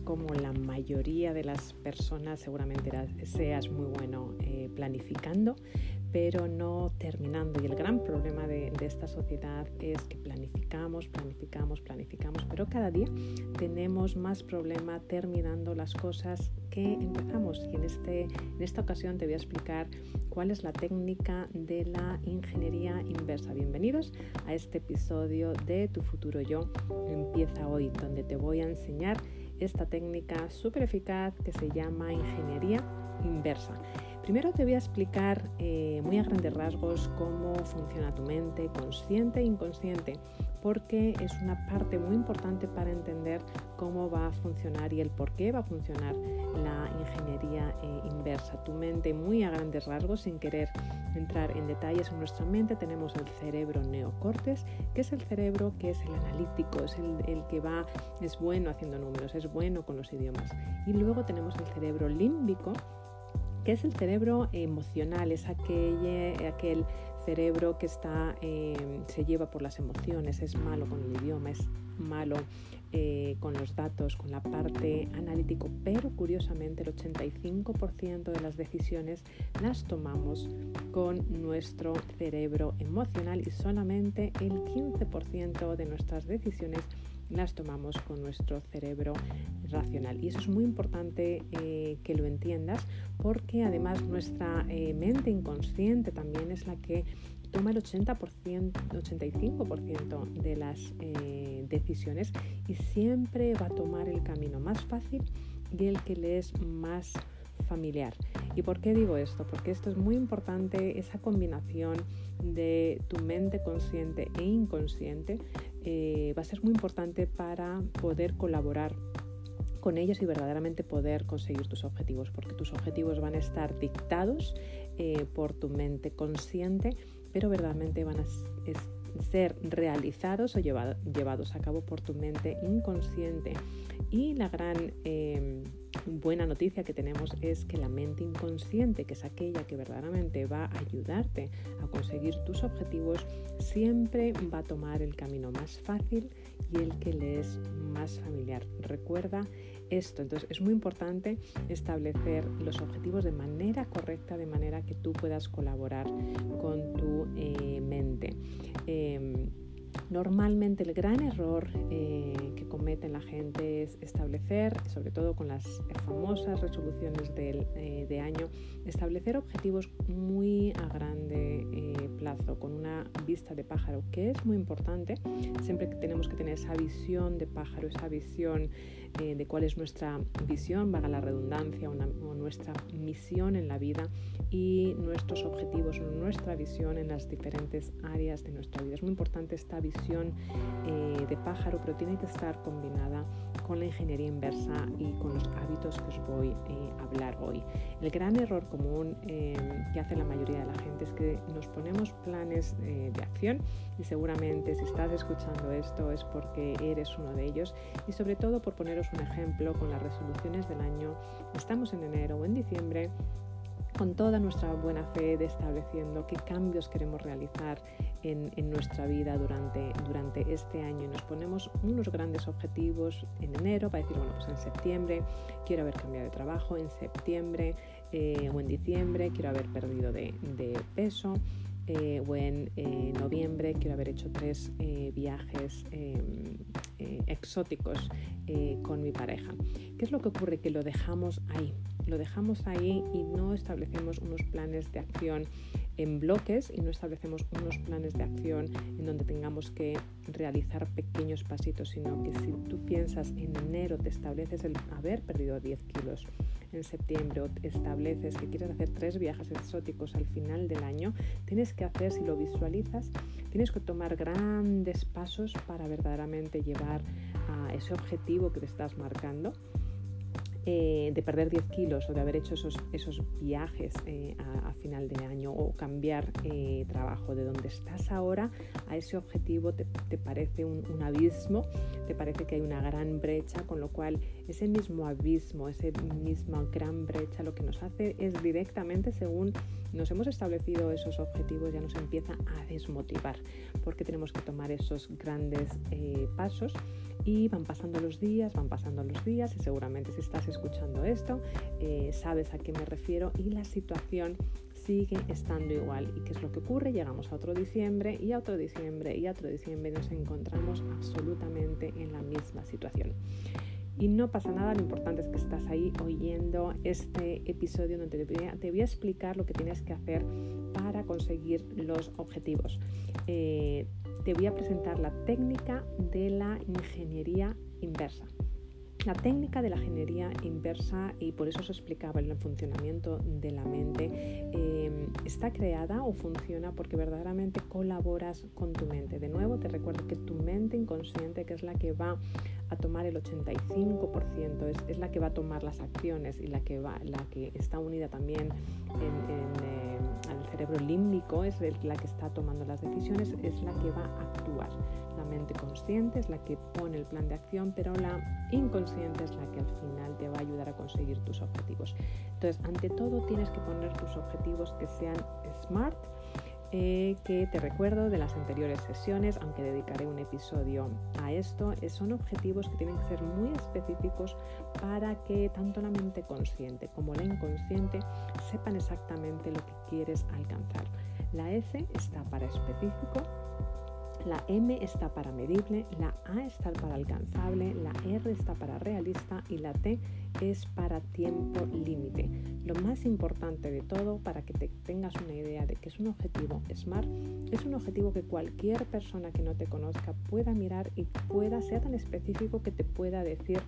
como la mayoría de las personas, seguramente seas muy bueno eh, planificando, pero no terminando. Y el gran problema de, esta sociedad es que planificamos, planificamos, planificamos, pero cada día tenemos más problema terminando las cosas que empezamos. Y en, este, en esta ocasión te voy a explicar cuál es la técnica de la ingeniería inversa. Bienvenidos a este episodio de Tu futuro yo empieza hoy, donde te voy a enseñar esta técnica súper eficaz que se llama ingeniería inversa. Primero te voy a explicar eh, muy a grandes rasgos cómo funciona tu mente, consciente e inconsciente, porque es una parte muy importante para entender cómo va a funcionar y el por qué va a funcionar la ingeniería eh, inversa. Tu mente muy a grandes rasgos, sin querer entrar en detalles en nuestra mente, tenemos el cerebro neocortes, que es el cerebro que es el analítico, es el, el que va, es bueno haciendo números, es bueno con los idiomas. Y luego tenemos el cerebro límbico, que es el cerebro emocional, es aquel, aquel cerebro que está, em, se lleva por las emociones, es malo con el idioma, es malo eh, con los datos, con la parte analítico, pero curiosamente el 85% de las decisiones las tomamos con nuestro cerebro emocional y solamente el 15% de nuestras decisiones las tomamos con nuestro cerebro racional. Y eso es muy importante eh, que lo entiendas porque además nuestra eh, mente inconsciente también es la que toma el 80%, 85% de las eh, decisiones y siempre va a tomar el camino más fácil y el que le es más familiar. ¿Y por qué digo esto? Porque esto es muy importante, esa combinación de tu mente consciente e inconsciente eh, va a ser muy importante para poder colaborar con ellos y verdaderamente poder conseguir tus objetivos, porque tus objetivos van a estar dictados eh, por tu mente consciente, pero verdaderamente van a ser realizados o llevados a cabo por tu mente inconsciente. Y la gran eh, buena noticia que tenemos es que la mente inconsciente, que es aquella que verdaderamente va a ayudarte a conseguir tus objetivos, siempre va a tomar el camino más fácil y el que le es más familiar. Recuerda esto, entonces es muy importante establecer los objetivos de manera correcta, de manera que tú puedas colaborar con tu eh, mente. Em, Normalmente el gran error eh, que comete la gente es establecer, sobre todo con las famosas resoluciones del, eh, de año, establecer objetivos muy a grande eh, plazo, con una vista de pájaro, que es muy importante. Siempre tenemos que tener esa visión de pájaro, esa visión de cuál es nuestra visión, vaga la redundancia, o nuestra misión en la vida y nuestros objetivos, nuestra visión en las diferentes áreas de nuestra vida. Es muy importante esta visión eh, de pájaro, pero tiene que estar combinada con la ingeniería inversa y con los hábitos que os voy eh, a hablar hoy. El gran error común eh, que hace la mayoría de la gente es que nos ponemos planes de acción. Y seguramente si estás escuchando esto es porque eres uno de ellos. Y sobre todo por poneros un ejemplo con las resoluciones del año, estamos en enero o en diciembre con toda nuestra buena fe de estableciendo qué cambios queremos realizar en, nuestra vida durante, durante este año. Y nos ponemos unos grandes objetivos en enero para decir, bueno, pues en septiembre quiero haber cambiado de trabajo, en septiembre eh, o en diciembre quiero haber perdido de, peso. Eh, o en eh, noviembre quiero haber hecho tres viajes em, exóticos con mi pareja. ¿Qué es lo que ocurre? Que lo dejamos ahí, lo dejamos ahí y no establecemos unos planes de acción en bloques y no establecemos unos planes de acción en donde tengamos que realizar pequeños pasitos, sino que si tú piensas en enero, te estableces el haber perdido 10 kilos, en septiembre o estableces que quieres hacer tres viajes exóticos al final del año, tienes que hacer, si lo visualizas, tienes que tomar grandes pasos para verdaderamente llevar a ese objetivo que te estás marcando eh, de perder 10 kilos o de haber hecho esos, esos viajes eh, a, final de año o cambiar eh, trabajo de donde estás ahora a ese objetivo te, parece un, abismo, te parece que hay una gran brecha, con lo cual ese mismo abismo, esa misma gran brecha lo que nos hace es directamente según nos hemos establecido esos objetivos ya nos empieza a desmotivar porque tenemos que tomar esos grandes pasos y van pasando los días, van pasando los días y seguramente si estás escuchando esto eh, sabes a qué me refiero y la situación sigue estando igual. ¿Y qué es lo que ocurre? Llegamos a otro diciembre y a otro diciembre y a otro diciembre nos encontramos absolutamente en la misma situación. Y no pasa nada, lo importante es que estás ahí oyendo este episodio donde te voy a, explicar lo que tienes que hacer para conseguir los objetivos. Eh, te voy a presentar la técnica de la ingeniería inversa. La técnica de la ingeniería inversa, y por eso os explicaba el funcionamiento de la mente, eh, está creada o funciona porque verdaderamente colaboras con tu mente. De nuevo, te recuerdo que tu mente inconsciente, que es la que va a tomar el 85%, es, la que va a tomar las acciones y la que, va, la que está unida también eh, al cerebro límbico, es la que está tomando las decisiones, es la que va a actuar. La mente consciente es la que pone el plan de acción, pero la inconsciente es la que al final te va a ayudar a conseguir tus objetivos. Entonces, ante todo, tienes que poner tus objetivos que sean smart, eh, que te recuerdo de las anteriores sesiones, aunque dedicaré un episodio a esto, eh, son objetivos que tienen que ser muy específicos para que tanto la mente consciente como la inconsciente sepan exactamente lo que quieres alcanzar. La S está para específico, la M está para medible, la A está para alcanzable, la R está para realista y la T es para tiempo límite. Lo más importante de todo, para que te tengas una idea de que es un objetivo SMART, es un objetivo que cualquier persona que no te conozca pueda mirar y pueda ser tan específico que te pueda decir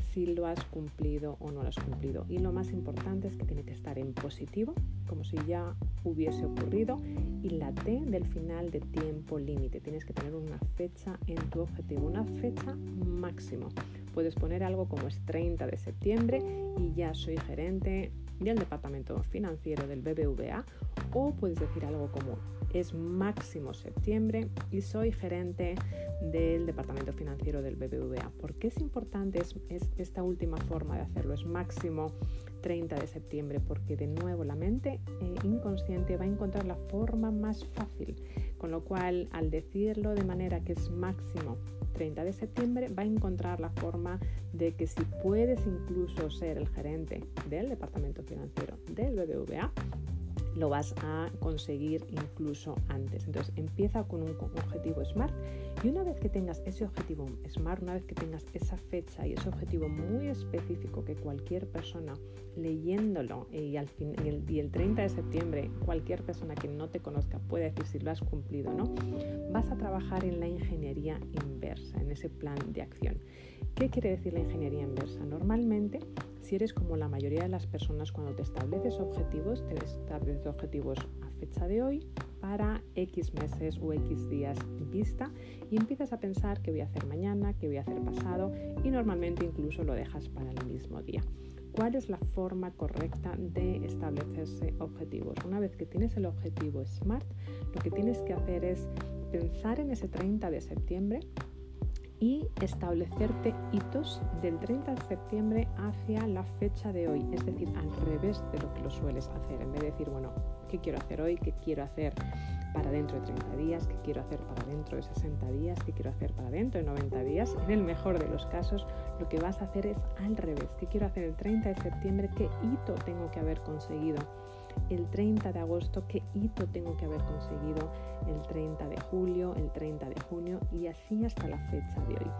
si lo has cumplido o no lo has cumplido. Y lo más importante es que tiene que estar en positivo, como si ya hubiese ocurrido, y la T del final de tiempo límite. Tienes que tener una fecha en tu objetivo, una fecha máximo. Puedes poner algo como es 30 de septiembre y ya soy gerente del departamento financiero del BBVA o puedes decir algo como es máximo septiembre y soy gerente del departamento financiero del BBVA. ¿Por qué es importante es, esta última forma de hacerlo? Es máximo 30 de septiembre porque de nuevo la mente eh, inconsciente va a encontrar la forma más fácil, con lo cual al decirlo de manera que es máximo 30 de septiembre va a encontrar la forma de que si puedes incluso ser el gerente del departamento financiero del BBVA, lo vas a conseguir incluso antes. Entonces empieza con un objetivo SMART y una vez que tengas ese objetivo SMART, una vez que tengas esa fecha y ese objetivo muy específico que cualquier persona leyéndolo y, al fin, y el, 30 de septiembre cualquier persona que no te conozca puede decir si lo has cumplido o no, vas a trabajar en la ingeniería inversa, en ese plan de acción. ¿Qué quiere decir la ingeniería inversa? Normalmente si eres como la mayoría de las personas cuando te estableces objetivos, te estableces objetivos a fecha de hoy para X meses o X días vista y empiezas a pensar qué voy a hacer mañana, qué voy a hacer pasado y normalmente incluso lo dejas para el mismo día. ¿Cuál es la forma correcta de establecerse objetivos? Una vez que tienes el objetivo SMART, lo que tienes que hacer es pensar en ese 30 de septiembre y establecerte hitos del 30 de septiembre hacia la fecha de hoy, es decir, al revés de lo que lo sueles hacer, en vez de decir, bueno, ¿qué quiero hacer hoy? ¿Qué quiero hacer para dentro de 30 días? ¿Qué quiero hacer para dentro de 60 días? ¿Qué quiero hacer para dentro de 90 días? En el mejor de los casos, lo que vas a hacer es al revés. ¿Qué quiero hacer el 30 de septiembre? ¿Qué hito tengo que haber conseguido? El 30 de agosto, qué hito tengo que haber conseguido el 30 de julio, el 30 de junio y así hasta la fecha de hoy.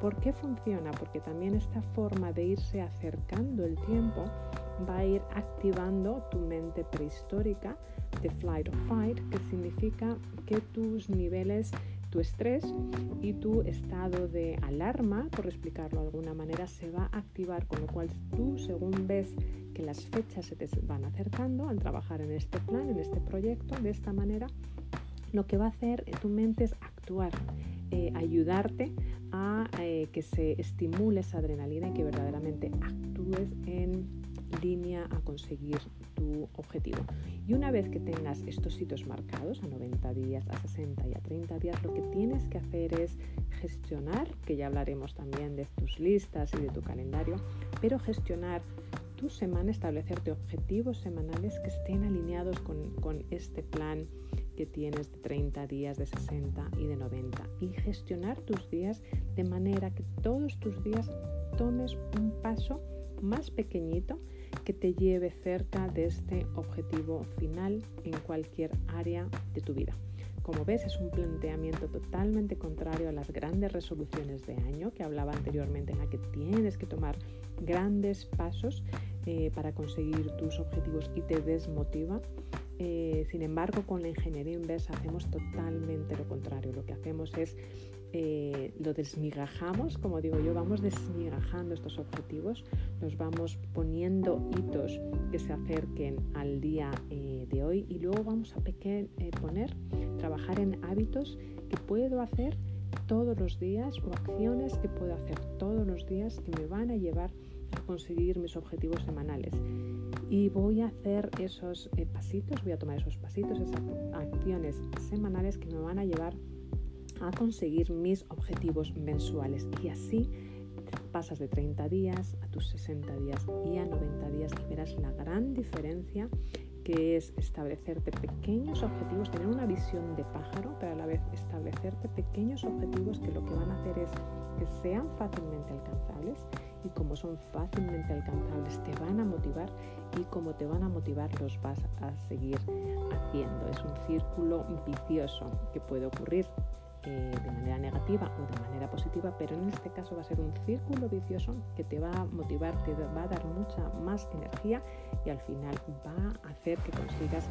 ¿Por qué funciona? Porque también esta forma de irse acercando el tiempo va a ir activando tu mente prehistórica de flight or fight, que significa que tus niveles tu estrés y tu estado de alarma, por explicarlo de alguna manera, se va a activar, con lo cual tú, según ves que las fechas se te van acercando al trabajar en este plan, en este proyecto, de esta manera, lo que va a hacer tu mente es actuar, eh, ayudarte a eh, que se estimule esa adrenalina y que verdaderamente actúes en línea a conseguir tu objetivo. Y una vez que tengas estos sitios marcados a 90 días, a 60 y a 30 días, lo que tienes que hacer es gestionar, que ya hablaremos también de tus listas y de tu calendario, pero gestionar tu semana, establecerte objetivos semanales que estén alineados con, con este plan que tienes de 30 días, de 60 y de 90 y gestionar tus días de manera que todos tus días tomes un paso más pequeñito que te lleve cerca de este objetivo final en cualquier área de tu vida. Como ves, es un planteamiento totalmente contrario a las grandes resoluciones de año que hablaba anteriormente, en la que tienes que tomar grandes pasos eh, para conseguir tus objetivos y te desmotiva. Eh, sin embargo, con la ingeniería inversa hacemos totalmente lo contrario. Lo que hacemos es eh, lo desmigajamos, como digo yo, vamos desmigajando estos objetivos, nos vamos poniendo hitos que se acerquen al día eh, de hoy y luego vamos a poner, trabajar en hábitos que puedo hacer todos los días o acciones que puedo hacer todos los días que me van a llevar a conseguir mis objetivos semanales. Y voy a hacer esos eh, pasitos, voy a tomar esos pasitos, esas acciones semanales que me van a llevar a conseguir mis objetivos mensuales. Y así pasas de 30 días a tus 60 días y a 90 días y verás la gran diferencia que es establecerte pequeños objetivos, tener una visión de pájaro, pero a la vez establecerte pequeños objetivos que lo que van a hacer es que sean fácilmente alcanzables. Y como son fácilmente alcanzables te van a motivar y como te van a motivar los vas a seguir haciendo. Es un círculo vicioso que puede ocurrir eh, de manera negativa o de manera positiva, pero en este caso va a ser un círculo vicioso que te va a motivar, te va a dar mucha más energía y al final va a hacer que consigas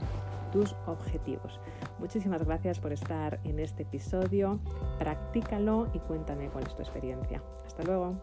tus objetivos. Muchísimas gracias por estar en este episodio, practícalo y cuéntame cuál es tu experiencia. Hasta luego.